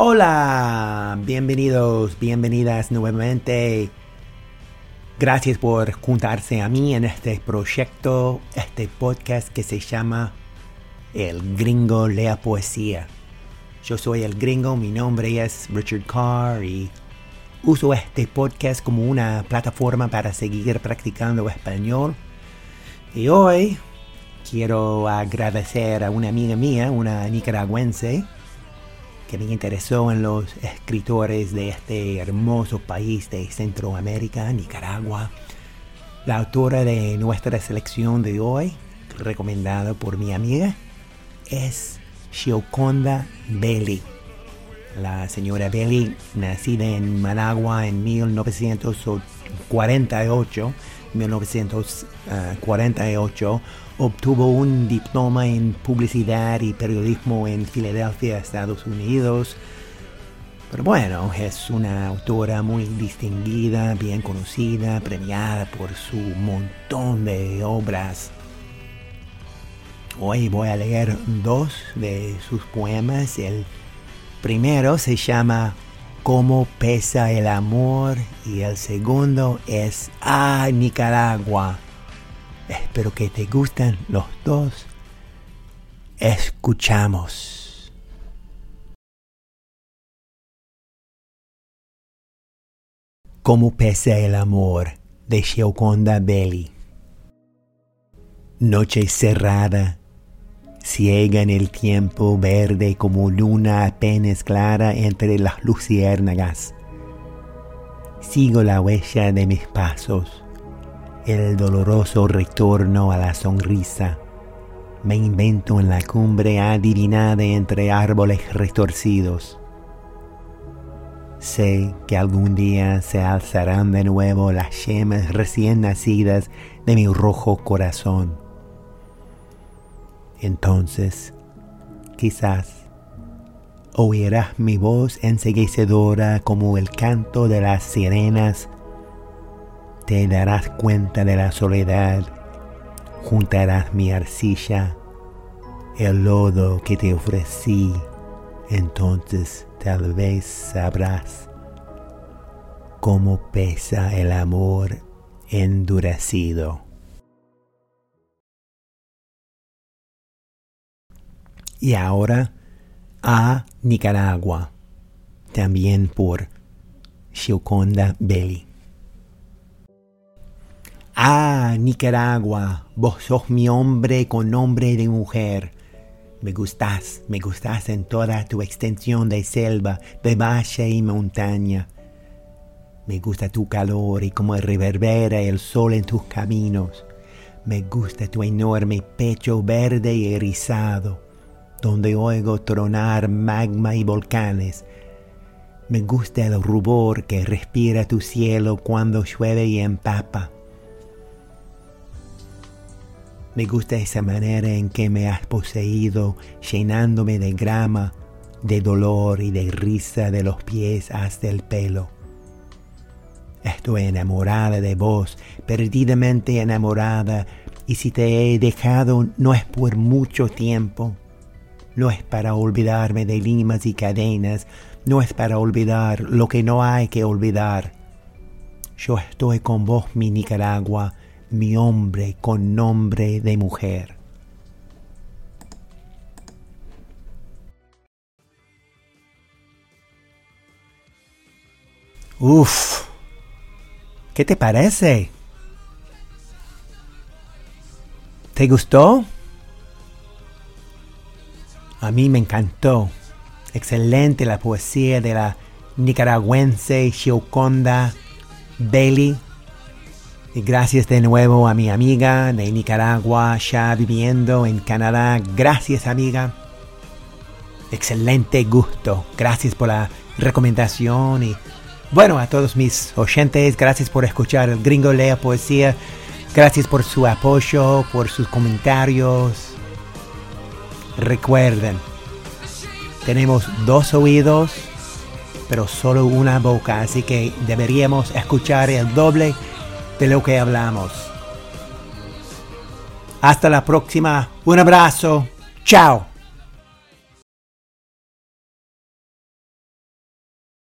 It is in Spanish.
Hola, bienvenidos, bienvenidas nuevamente. Gracias por juntarse a mí en este proyecto, este podcast que se llama El Gringo Lea Poesía. Yo soy el gringo, mi nombre es Richard Carr y uso este podcast como una plataforma para seguir practicando español. Y hoy quiero agradecer a una amiga mía, una nicaragüense, que me interesó en los escritores de este hermoso país de Centroamérica, Nicaragua. La autora de nuestra selección de hoy, recomendada por mi amiga, es Shiokonda Belli. La señora Belli, nacida en Managua en 1948, 1948 obtuvo un diploma en publicidad y periodismo en Filadelfia, Estados Unidos. Pero bueno, es una autora muy distinguida, bien conocida, premiada por su montón de obras. Hoy voy a leer dos de sus poemas. El primero se llama Cómo pesa el amor y el segundo es Ah, Nicaragua. Espero que te gusten los dos. Escuchamos. Cómo pesa el amor de Gioconda Belli. Noche cerrada, ciega en el tiempo verde como luna apenas clara entre las luciérnagas. Sigo la huella de mis pasos el doloroso retorno a la sonrisa. Me invento en la cumbre adivinada entre árboles retorcidos. Sé que algún día se alzarán de nuevo las yemas recién nacidas de mi rojo corazón. Entonces, quizás, oirás mi voz enseguecedora como el canto de las sirenas. Te darás cuenta de la soledad, juntarás mi arcilla, el lodo que te ofrecí, entonces tal vez sabrás cómo pesa el amor endurecido. Y ahora a Nicaragua, también por Gioconda Belli. Ah, Nicaragua, vos sos mi hombre con nombre de mujer. Me gustas, me gustas en toda tu extensión de selva, de valle y montaña. Me gusta tu calor y cómo reverbera el sol en tus caminos. Me gusta tu enorme pecho verde y erizado, donde oigo tronar magma y volcanes. Me gusta el rubor que respira tu cielo cuando llueve y empapa. Me gusta esa manera en que me has poseído, llenándome de grama, de dolor y de risa de los pies hasta el pelo. Estoy enamorada de vos, perdidamente enamorada, y si te he dejado no es por mucho tiempo. No es para olvidarme de limas y cadenas, no es para olvidar lo que no hay que olvidar. Yo estoy con vos, mi Nicaragua, mi hombre con nombre de mujer. Uf, ¿qué te parece? ¿Te gustó? A mí me encantó. Excelente la poesía de la nicaragüense Gioconda Bailey y gracias de nuevo a mi amiga de Nicaragua, ya viviendo en Canadá. Gracias amiga. Excelente gusto. Gracias por la recomendación y bueno, a todos mis oyentes, gracias por escuchar el Gringo Lea Poesía. Gracias por su apoyo, por sus comentarios. Recuerden, tenemos dos oídos, pero solo una boca, así que deberíamos escuchar el doble de lo que hablamos. Hasta la próxima. Un abrazo. Chao.